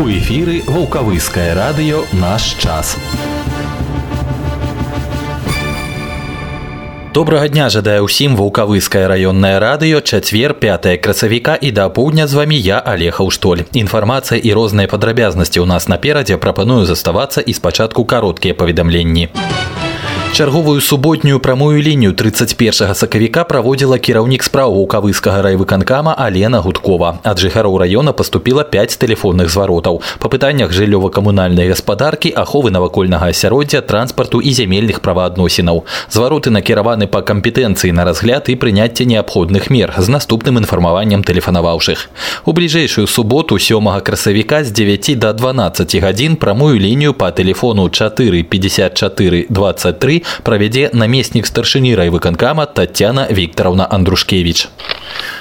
У эфіры вулкавыскае радыё наш час. Добрага дня жадаю ўсім вулкавыскае раённае радыё чацвер 5 красавіка і да апоўдня з вамі я алеха ўштоль інфармацыя і розныя падрабязнасці ў нас наперадзе прапаную заставацца і спачатку кароткія паведамленні. Чарговую суботнюю прамую лінію 31 сакавіка праводзіла кіраўнік спраў вулкавыскага райвыканкама Алена Гудкова. Ад жыхароў раёна паступіла 5 тэлефонных зваротаў. Па пытаннях жыллёва-камунальнай гаспадаркі, аховы навакольнага асяроддзя, транспарту і зямельных праваадносінаў. Звароты накіраваны па кампетэнцыі на разгляд і прыняцце неабходных мер з наступным інфармаваннем тэлефанаваўшых. У бліжэйшую суботу 7 красавіка з 9 до 12 гадзін прамую лінію па тэлефону 4 54 23 правядзе намеснік старшыні райвыканкама Татьяна Вікторовна Андрушкевич.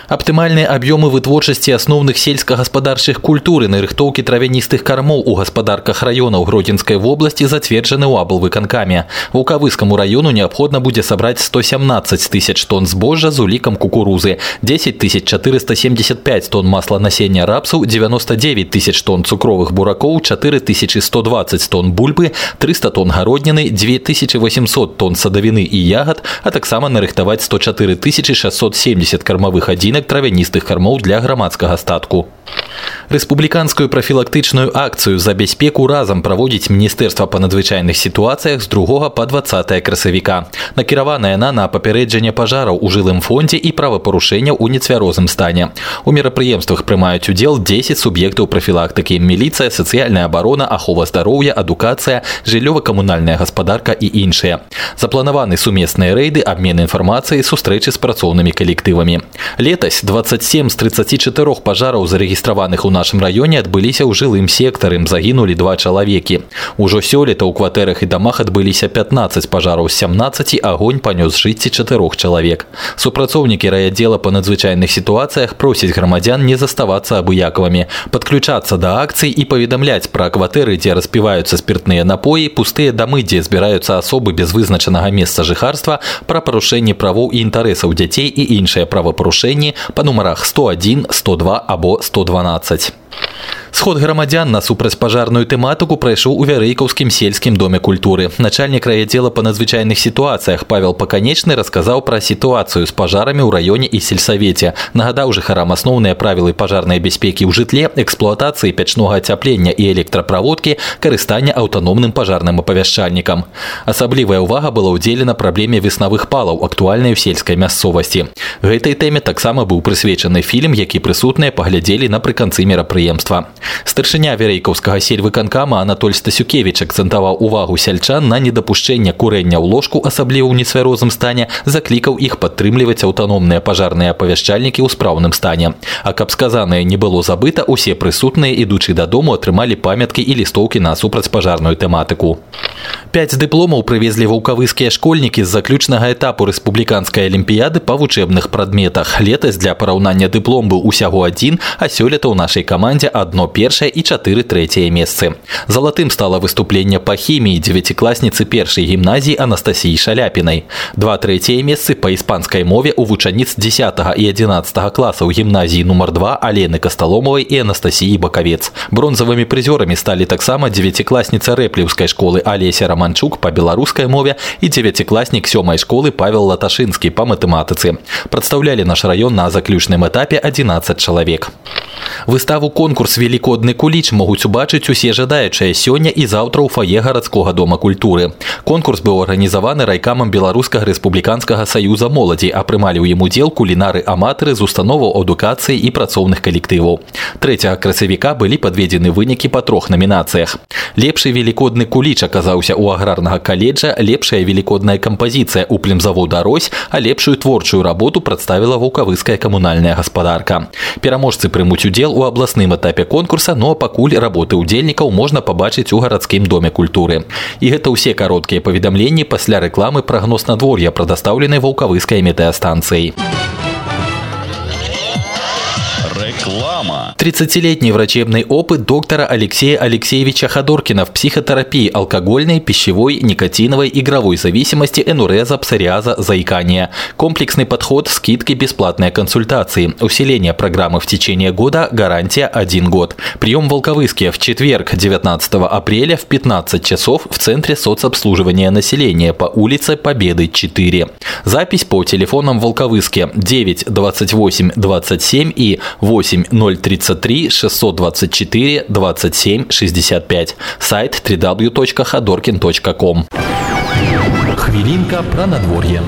Аптымальныя аб'ёмы вытворчасці асноўных сельскагаспадарчых культур і нарыхтоўкі травяністых кармоў у гаспадарках раёнаў гродзенскай вобласці зацверджаны ў аблвыканкаме. Вулкавыскаму раёну неабходна будзе сабраць 117 тысяч тонн збожжа з улікам кукурузы, 10 475 тонн масла насення рапсаў, 99 тысяч тонн цукровых буракоў, 4120 тонн бульбы, 300 тонн гародніны, 2800 тонн садавіны і ягад, а таксама нарыхтаваць 104 670 кармавых адзінак рынок травяністых кармоў для грамадскага статку. Рэспубліканскую прафілактычную акцыю за бяспеку разам праводзіць міністэрства па надзвычайных сітуацыях з другога па 20 красавіка. Накіраваная яна на папярэджанне пажараў у жылым фондзе і правапарушэнняў у нецвярозым стане. У мерапрыемствах прымаюць удзел 10 суб'ектаў прафілактыкі, міліцыя, сацыяльная абарона, ахова здароўя, адукацыя, жыллёва-камунальная гаспадарка і іншыя. Запланаваны сумесныя рэйды, абмен інфармацыяй, сустрэчы з працоўнымі калектывамі. Летась 27 з 34 пажараў зарэгістраваных у нашым раёне адбыліся ў жылым сектары загінулі два чалавекі ужо сёлета ў кватэрах і дамах адбыліся 15 пажараў 17 агонь панёс жыцці чатырох чалавек супрацоўнікі райадзела па надзвычайных сітуацыях просяць грамадзян не заставацца абыякавымі падключацца да акцый і паведамляць пра кватэры дзе распіваюцца спиртныя напоі пустыя дамы дзе збіраюцца асобы без вызначанага месца жыхарства пра парушэнне правоў і інтарэсаў дзяцей і іншыя правапарушэнні па нумарах 101 102 або 112 Сход грамадзян на супрацьпажарную тэматыку прайшоў у вярэйкаўскім сельскім доме культуры. Начальнік райадзела па надзвычайных сітуацыях Павел Паканечны расказаў пра сітуацыю з пажарамі ў раёне і сельсавеце. Нагадаў жыхарам асноўныя правілы пажарнай бяспекі ў жытле, эксплуатацыі пячнога ацяплення і электраправодкі, карыстання аўтаномным пажарным апавяшчальнікам. Асаблівая ўвага была ўдзелена праблеме веснавых палаў, актуальнай у сельскай мясцовасці. Гэтай тэме таксама быў прысвечаны фільм, які прысутныя паглядзелі напрыканцы мерапрыемства. Старшыня верейкаўскага сельвыканкама Анатоль Стасюкевич акцэнтаваў увагу сяльчан на недапушчэнне курэння ў ложку, асабліва ў нецвярозым стане, заклікаў іх падтрымліваць аўтаномныя пажарныя апавяшчальнікі ў спраўным стане. А каб сказанае не было забыта, усе прысутныя, ідучы дадому, атрымалі памяткі і лістоўкі на супрацьпажарную тэматыку. Пяць дыпломаў прывезлі вулкавыскія школьнікі з заключнага этапу рэспубліканскай алімпіяды па вучэбных прадметах. Летась для параўнання дыплом быў усяго адзін, а сёлета ў нашай камандзе одно першае і чатыры трэцяе месцы. Залатым стала выступленне па хіміі дзевяцікласніцы першай гімназіі Анастасіі Шаляпінай. Два трэцяе месцы па іспанскай мове у вучаніц 10 і 11 класаў гімназіі нумар 2 Алены Касталомовай і Анастасіі Бакавец. Бронзавымі прызёрамі сталі таксама дзевяцікласніца рэпліўскай школы Алеся Раманчук па беларускай мове і дзевяцікласнік сёмай школы Павел Латашынскі па матэматыцы. Прадстаўлялі наш раён на заключным этапе 11 чалавек. Выставу конкурс велікодны куліч могуць убачыць усе жадаючыя сёння і заўтра ў фае гарадскога дома культуры. Конкурс быў арганізаваны райкамам беларускага рэспубліканскага саюза моладзі, а прымалі ў ім удзел кулінары аматары з установаў адукацыі і працоўных калектываў. 3 красавіка былі падведзены вынікі па трох намінацыях. Лепшы велікодны куліч аказаўся ў аграрнага каледжа, лепшая велікодная кампазіцыя ў племзавода Рось, а лепшую творчую работу прадставіла вулкавыская камунальная гаспадарка. Пераможцы прымуць удзел у абласным этапе конкурса, но пакуль работы ўдзельнікаў можна пабачыць у гарадскім доме культуры. І гэта ўсе кароткія паведамленні пасля рэкламы прагноз надвор'я прадастаўленай вулкавыскай метэастанцыяй. Реклама. 30-летний врачебный опыт доктора Алексея Алексеевича Ходоркина в психотерапии алкогольной, пищевой, никотиновой, игровой зависимости, энуреза, псориаза, заикания. Комплексный подход, скидки, бесплатные консультации. Усиление программы в течение года, гарантия 1 год. Прием в Волковыске в четверг, 19 апреля в 15 часов в Центре соцобслуживания населения по улице Победы 4. Запись по телефонам Волковыске 9 28 27 и 8 033 624 27 65. Сайт www.ходоркин.ком. Хвилинка про надворье.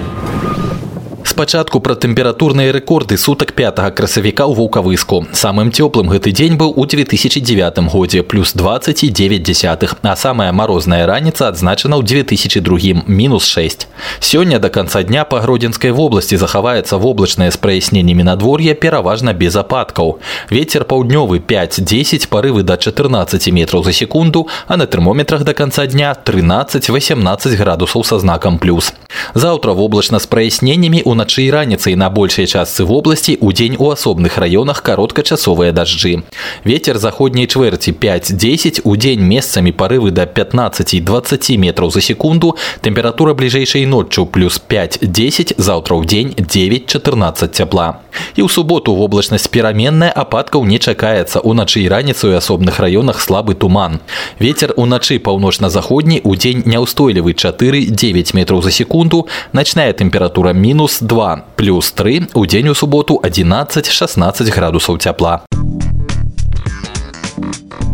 Спачатку пра тэмпературныя рэкорды сутак 5 красавіка ў вулкавыску. Самым цёплым гэты дзень быў у 2009 годзе плюс 29 десятых, а самая морозная раніца адзначана ў 2002 мінус 6. Сёння до конца дня па гродзенскай вобласці захаваецца воблачнае з праясненнямі надвор'я пераважна без ападкаў. Вецер паўднёвы 5-10 парывы до 14 метраў за секунду, а на тэрмометрах до конца дня 13-18 градусаў са знакам плюс. Заўтра воблачна з праясненнямі у уначы і раніцай на большай частцы вобласці удзень у асобных раёнах кароткачасовыя дажджы. Вецер заходняй чвэрці 5-10 удзень месцамі парывы да 15-20 метраў за секунду, тэмпература бліжэйшай ноччу плюс 5-10 заўтра ў дзень 9-14 цяпла. І ў суботу воблачнасць пераменная ападкаў не чакаецца уначы і раніцу ў асобных раёнах слабы туман. Вецер уначы паўночна-заходні удзень няўстойлівы 4-9 метраў за секунду, начная тэмпература мінус 2 плюс 3 у день у суботу 11-16 градусов тепла.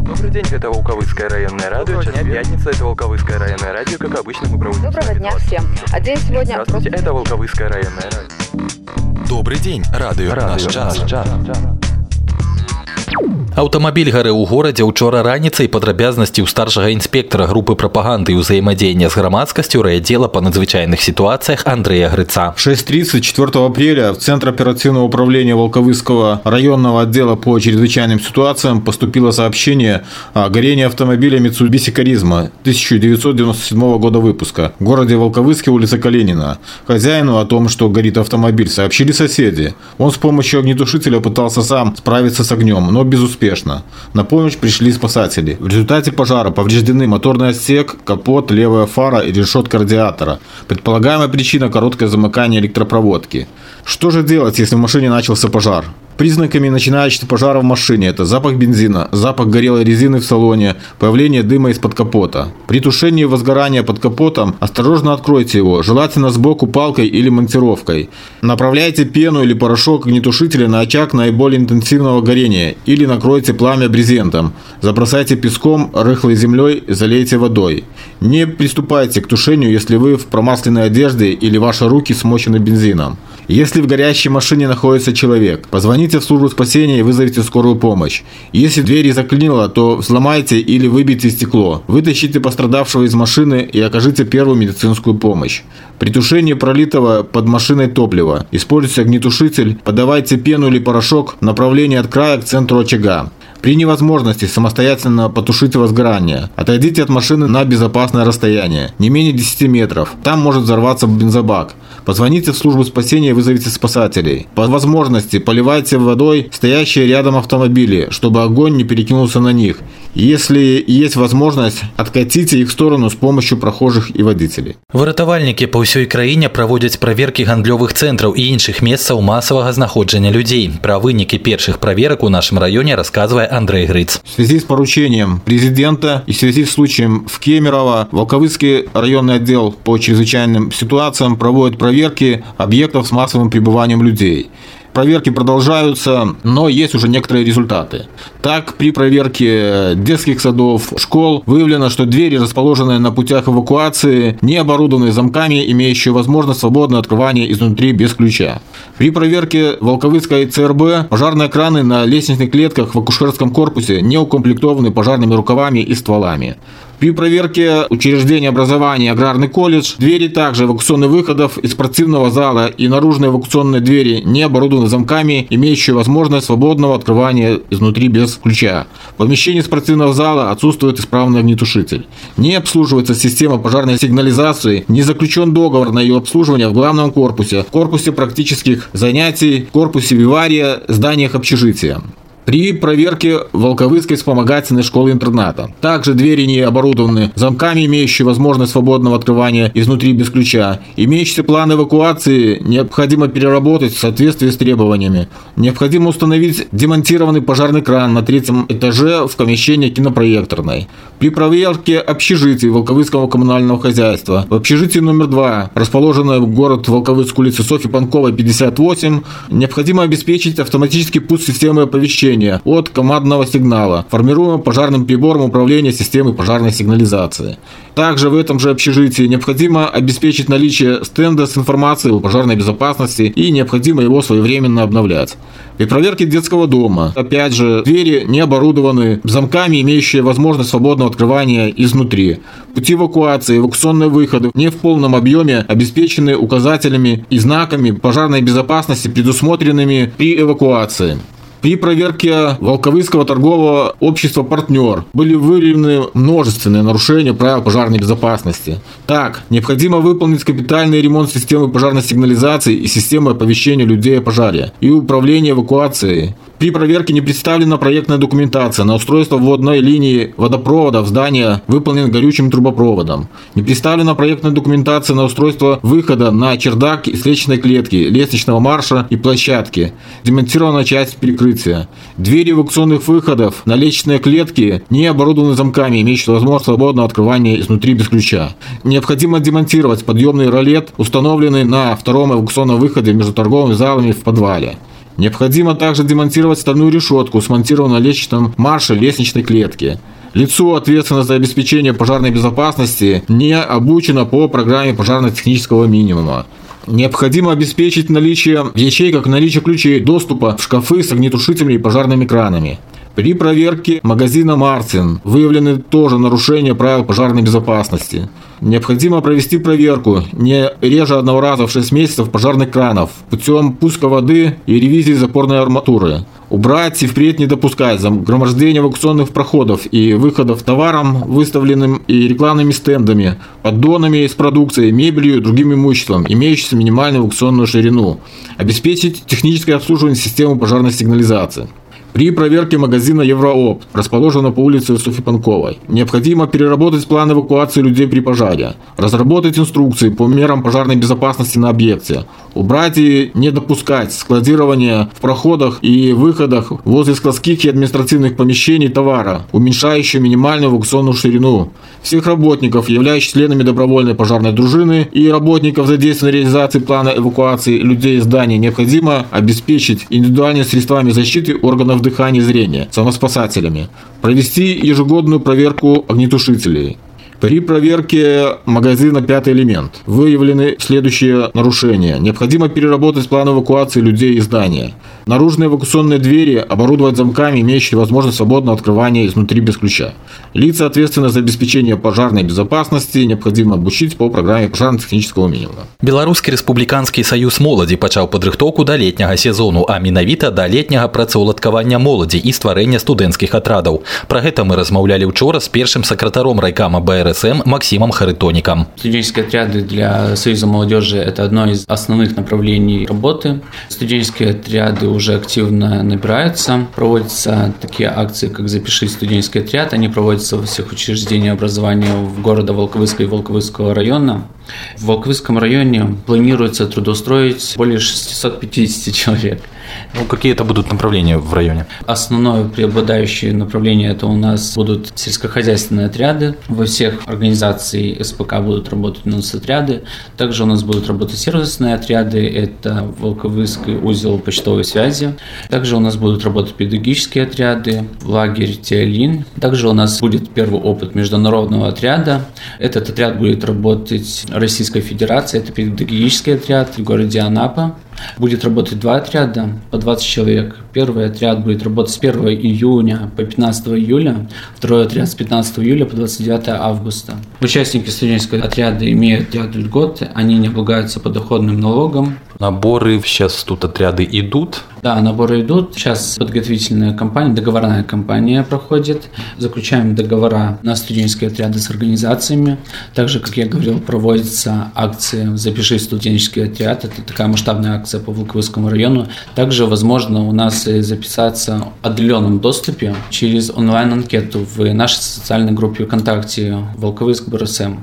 Добрый день, это Волковыцкое районное радио. Сейчас пятница, это Волковыцкое районное радио. Как обычно, мы проводим... Доброго дня всем. А день сегодня... Здравствуйте, это Волковыцкое районное радио. Добрый день, радио, радио наш час. Наш час. Аўтамабіль гарэў у горадзе учора раніцай падрабязнасці ў старшага інспектара групы прапаганды і ўзаемадзеяння с грамадскасцю райотдела по надзвычайных ситуациях Андрея Грыца. В 6.30 4 апреля в Центр оперативного управления Волковыского районного отдела по чрезвычайным ситуациям поступило сообщение о горении автомобиля Mitsubishi Каризма 1997 года выпуска в городе Волковыске, улица Калинина. Хозяину о том, что горит автомобиль, сообщили соседи. Он с помощью огнетушителя пытался сам справиться с огнем, но безуспешно успешно. На помощь пришли спасатели. В результате пожара повреждены моторный отсек, капот, левая фара и решетка радиатора. Предполагаемая причина – короткое замыкание электропроводки. Что же делать, если в машине начался пожар? Признаками начинающего пожара в машине – это запах бензина, запах горелой резины в салоне, появление дыма из-под капота. При тушении возгорания под капотом осторожно откройте его, желательно сбоку палкой или монтировкой. Направляйте пену или порошок огнетушителя на очаг наиболее интенсивного горения или накройте пламя брезентом. Забросайте песком, рыхлой землей, залейте водой. Не приступайте к тушению, если вы в промасленной одежде или ваши руки смочены бензином. Если в горящей машине находится человек, позвоните в службу спасения и вызовите скорую помощь. Если двери заклинило, то взломайте или выбейте стекло. Вытащите пострадавшего из машины и окажите первую медицинскую помощь. При тушении пролитого под машиной топлива используйте огнетушитель, подавайте пену или порошок в направлении от края к центру очага. При невозможности самостоятельно потушить возгорание, отойдите от машины на безопасное расстояние, не менее 10 метров. Там может взорваться бензобак. Позвоните в службу спасения и вызовите спасателей. По возможности поливайте водой стоящие рядом автомобили, чтобы огонь не перекинулся на них. Если есть возможность, откатите их в сторону с помощью прохожих и водителей. Выратавальнікі па ўсёй краіне праводзяць праверкі гандлёвых цэнтраў і іншых месцаў масавага знаходжання людзей. Пра вынікі першых праверак у нашем районе рассказывает Андрей Грыц. В связи с поручением президента и в связи с случаем в Кемерово, Волковыцкий районный отдел по чрезвычайным ситуациям проводит проверки объектов с массовым пребыванием людей. Проверки продолжаются, но есть уже некоторые результаты. Так, при проверке детских садов, школ выявлено, что двери, расположенные на путях эвакуации, не оборудованы замками, имеющие возможность свободного открывания изнутри без ключа. При проверке Волковыцкой ЦРБ пожарные краны на лестничных клетках в акушерском корпусе не укомплектованы пожарными рукавами и стволами. При проверке учреждения образования аграрный колледж, двери также эвакуационных выходов из спортивного зала и наружные эвакуационные двери не оборудованы замками, имеющие возможность свободного открывания изнутри без ключа. В помещении спортивного зала отсутствует исправный огнетушитель. Не обслуживается система пожарной сигнализации, не заключен договор на ее обслуживание в главном корпусе, в корпусе практических занятий, в корпусе вивария, зданиях общежития. При проверке Волковыской вспомогательной школы-интерната. Также двери не оборудованы замками, имеющие возможность свободного открывания изнутри без ключа. Имеющиеся план эвакуации необходимо переработать в соответствии с требованиями. Необходимо установить демонтированный пожарный кран на третьем этаже в помещении кинопроекторной. При проверке общежитий Волковыского коммунального хозяйства в общежитии номер 2, расположенное в город Волковыск улицы Софьи Панковой, 58, необходимо обеспечить автоматический пуск системы оповещения оповещения от командного сигнала, формируемого пожарным прибором управления системой пожарной сигнализации. Также в этом же общежитии необходимо обеспечить наличие стенда с информацией о пожарной безопасности и необходимо его своевременно обновлять. При проверке детского дома, опять же, двери не оборудованы замками, имеющие возможность свободного открывания изнутри. Пути эвакуации, эвакуационные выходы не в полном объеме обеспечены указателями и знаками пожарной безопасности, предусмотренными при эвакуации. При проверке Волковыского торгового общества «Партнер» были выявлены множественные нарушения правил пожарной безопасности. Так, необходимо выполнить капитальный ремонт системы пожарной сигнализации и системы оповещения людей о пожаре и управления эвакуацией. При проверке не представлена проектная документация на устройство вводной линии водопровода в здание, выполнен горючим трубопроводом. Не представлена проектная документация на устройство выхода на чердак из лестничной клетки, лестничного марша и площадки. Демонтирована часть перекрытия. Двери эвакуационных выходов на лестничные клетки не оборудованы замками, имеющие возможность свободного открывания изнутри без ключа. Необходимо демонтировать подъемный ролет, установленный на втором эвакуационном выходе между торговыми залами в подвале. Необходимо также демонтировать стальную решетку, смонтированную на лестничном марше лестничной клетки. Лицо, ответственное за обеспечение пожарной безопасности, не обучено по программе пожарно-технического минимума. Необходимо обеспечить наличие в ячейках наличие ключей доступа в шкафы с огнетушителями и пожарными кранами. При проверке магазина «Мартин» выявлены тоже нарушения правил пожарной безопасности. Необходимо провести проверку не реже одного раза в 6 месяцев пожарных кранов путем пуска воды и ревизии запорной арматуры. Убрать и впредь не допускать загромождения эвакуационных проходов и выходов товаром, выставленным и рекламными стендами, поддонами с продукцией, мебелью и другим имуществом, имеющимся минимальную эвакуационную ширину. Обеспечить техническое обслуживание системы пожарной сигнализации. При проверке магазина Еврооп, расположенного по улице Софьи Панковой, необходимо переработать план эвакуации людей при пожаре, разработать инструкции по мерам пожарной безопасности на объекте, убрать и не допускать складирования в проходах и выходах возле складских и административных помещений товара, уменьшающего минимальную эвакуационную ширину. Всех работников, являющихся членами добровольной пожарной дружины и работников, задействованных в реализации плана эвакуации людей из здания, необходимо обеспечить индивидуальными средствами защиты органов дыхания и зрения, самоспасателями, провести ежегодную проверку огнетушителей, при проверке магазина «Пятый элемент» выявлены следующие нарушения. Необходимо переработать план эвакуации людей из здания. Наружные эвакуационные двери оборудовать замками, имеющие возможность свободного открывания изнутри без ключа. Лица, ответственные за обеспечение пожарной безопасности, необходимо обучить по программе пожарно-технического минимума. Беларускі рэспубліканскі саюз моладзі пачаў падрыхтоўку да летняга сезону, а менавіта да летняга працаўладкавання моладзі і стварэння студэнцкіх атрадаў. Пра гэта мы размаўлялі учора з першым сакратаром райкама БР РСМ Максимом Харитоником. Студенческие отряды для Союза молодежи – это одно из основных направлений работы. Студенческие отряды уже активно набираются. Проводятся такие акции, как «Запиши студенческий отряд». Они проводятся во всех учреждениях образования в города Волковыска и Волковыского района. В Волковыском районе планируется трудоустроить более 650 человек. Ну, какие это будут направления в районе? Основное преобладающее направление это у нас будут сельскохозяйственные отряды. Во всех организациях СПК будут работать у нас отряды. Также у нас будут работать сервисные отряды. Это Волковыский узел почтовой связи. Также у нас будут работать педагогические отряды, лагерь Теолин. Также у нас будет первый опыт международного отряда. Этот отряд будет работать Российской Федерации. Это педагогический отряд в городе Анапа. Будет работать два отряда по 20 человек. Первый отряд будет работать с 1 июня по 15 июля, второй отряд с 15 июля по 29 августа. Участники студенческого отряда имеют ряд льгот, они не облагаются подоходным налогом. Наборы сейчас тут отряды идут? Да, наборы идут. Сейчас подготовительная кампания, договорная кампания проходит. Заключаем договора на студенческие отряды с организациями. Также, как я говорил, проводится акция «Запиши студенческий отряд». Это такая масштабная акция акция по Волковыскому району. Также возможно у нас записаться в отдаленном доступе через онлайн-анкету в нашей социальной группе ВКонтакте Волковыск БРСМ.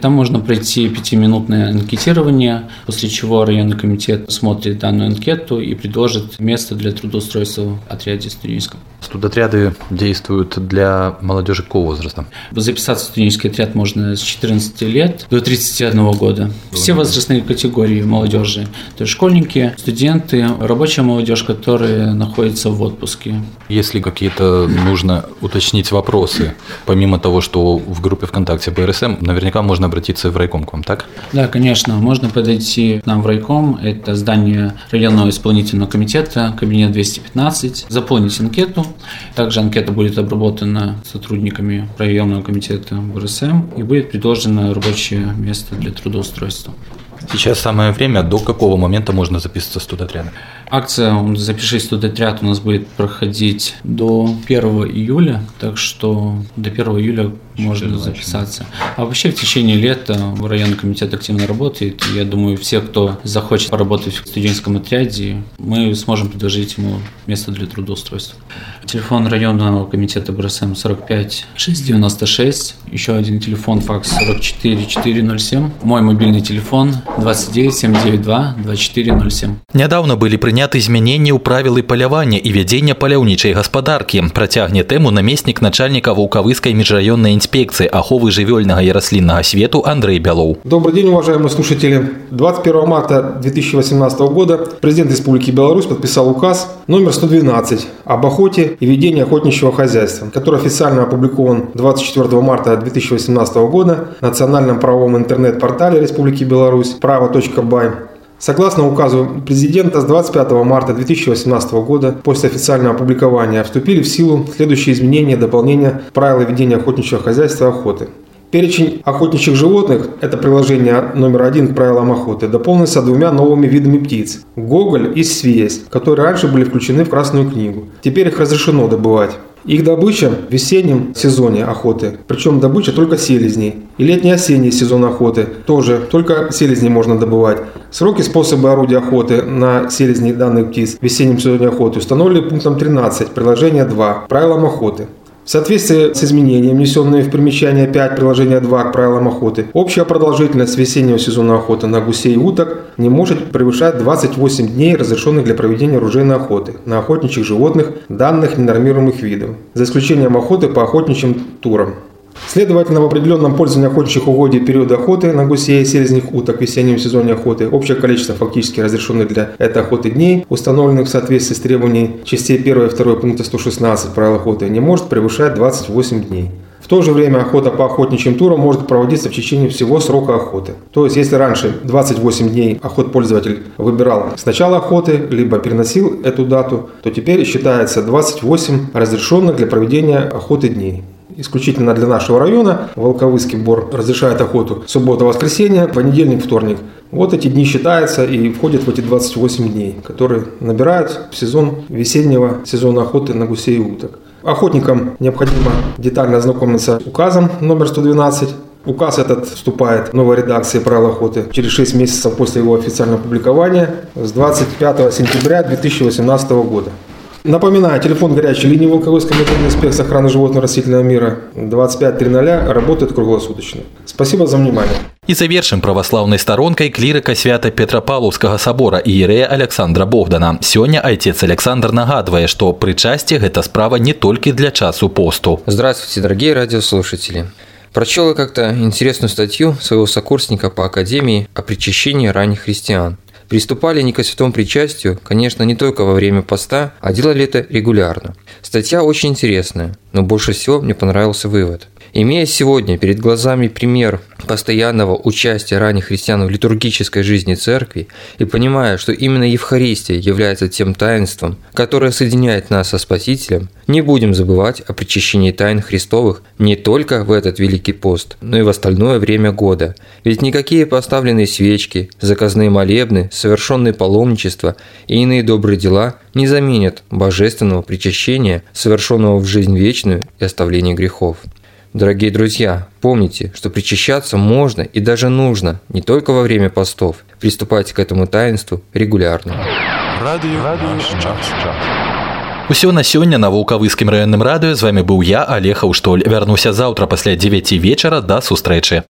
Там можно пройти пятиминутное анкетирование, после чего районный комитет смотрит данную анкету и предложит место для трудоустройства в отряде студенческом. Студотряды действуют для молодежи какого возраста? Записаться в студенческий отряд можно с 14 лет до 31 года. Все возрастные категории молодежи. То есть школьники, студенты, рабочая молодежь, которые находятся в отпуске. Если какие-то нужно уточнить вопросы, помимо того, что в группе ВКонтакте БРСМ, наверняка можно обратиться в райком к вам, так? Да, конечно. Можно подойти к нам в райком. Это здание районного исполнительного комитета, кабинет 215, заполнить анкету, также анкета будет обработана сотрудниками районного комитета БРСМ и будет предложено рабочее место для трудоустройства. Сейчас самое время. До какого момента можно записываться в студотряды? Акция «Запишись в студотряд» у нас будет проходить до 1 июля, так что до 1 июля можно записаться. А вообще в течение лета районный комитет активно работает. Я думаю, все, кто захочет поработать в студенческом отряде, мы сможем предложить ему место для трудоустройства. Телефон районного комитета БРСМ 45 696. Еще один телефон, факс 44 407. Мой мобильный телефон 29 792 2407. Недавно были приняты змяненні ў правілы палявання і вядзення паляўнічай гаспадаркі. Працягне тэму намеснік начальника вулкавыскай межрайонной инспекции аховы жывёльнага и раслинного свету Андрей Белов. Добрый день, уважаемые слушатели. 21 марта 2018 года президент Республики Беларусь подписал указ номер 112 об охоте и ведении охотничьего хозяйства, который официально опубликован 24 марта 2018 года на национальном правовом интернет-портале Республики Беларусь право.бай Согласно указу президента, с 25 марта 2018 года после официального опубликования вступили в силу следующие изменения и дополнения правил ведения охотничьего хозяйства и охоты. Перечень охотничьих животных – это приложение номер один к правилам охоты, дополнился двумя новыми видами птиц – гоголь и свесть, которые раньше были включены в Красную книгу. Теперь их разрешено добывать. Их добыча в весеннем сезоне охоты, причем добыча только селезней. И летний-осенний сезон охоты тоже только селезней можно добывать. Сроки способы орудия охоты на селезней данных птиц в весеннем сезоне охоты установлены пунктом 13 приложения 2 правилам охоты. В соответствии с изменением, внесенные в примечание 5 приложения 2 к правилам охоты, общая продолжительность весеннего сезона охоты на гусей и уток не может превышать 28 дней, разрешенных для проведения оружейной охоты на охотничьих животных данных ненормируемых видов, за исключением охоты по охотничьим турам. Следовательно, в определенном пользовании охотничьих угодий периода охоты на гусей селезних уток в весеннем сезоне охоты общее количество фактически разрешенных для этой охоты дней, установленных в соответствии с требованиями частей 1 и 2 пункта 116 правил охоты, не может превышать 28 дней. В то же время охота по охотничьим турам может проводиться в течение всего срока охоты. То есть, если раньше 28 дней охот пользователь выбирал с начала охоты, либо переносил эту дату, то теперь считается 28 разрешенных для проведения охоты дней исключительно для нашего района. Волковыский бор разрешает охоту суббота-воскресенье, понедельник, вторник. Вот эти дни считаются и входят в эти 28 дней, которые набирают в сезон весеннего сезона охоты на гусей и уток. Охотникам необходимо детально ознакомиться с указом номер 112 Указ этот вступает в новой редакции правил охоты через 6 месяцев после его официального публикования с 25 сентября 2018 года. Напоминаю, телефон горячей линии Волковой комитета инспекции охраны животного растительного мира 2530 работает круглосуточно. Спасибо за внимание. І завершым праваслаўнай старонкай клірыка свята петрапаўлаўскага сабора іерэя Александра Богдана. Сёння айцец Александр нагадвае, што прычасці гэта справа не толькі для часу посту. Здравствуйте, дорогие радиослушатели. Прочел я как-то интересную статью своего сокурсника по Академии о причащении ранних христиан. Приступали они к святому причастию, конечно, не только во время поста, а делали это регулярно. Статья очень интересная, но больше всего мне понравился вывод – Имея сегодня перед глазами пример постоянного участия ранних христиан в литургической жизни церкви и понимая, что именно Евхаристия является тем таинством, которое соединяет нас со Спасителем, не будем забывать о причащении тайн Христовых не только в этот Великий пост, но и в остальное время года. Ведь никакие поставленные свечки, заказные молебны, совершенные паломничества и иные добрые дела не заменят божественного причащения, совершенного в жизнь вечную и оставления грехов. Дорогие друзья, помните, что причащаться можно и даже нужно не только во время постов. Приступайте к этому таинству регулярно. Радио, радио, Усё на сёння на вулкавыскім раённым радыё з вами быў я алег Аўштоль вярнуся заўтра пасля 9 вечара да сустрэчы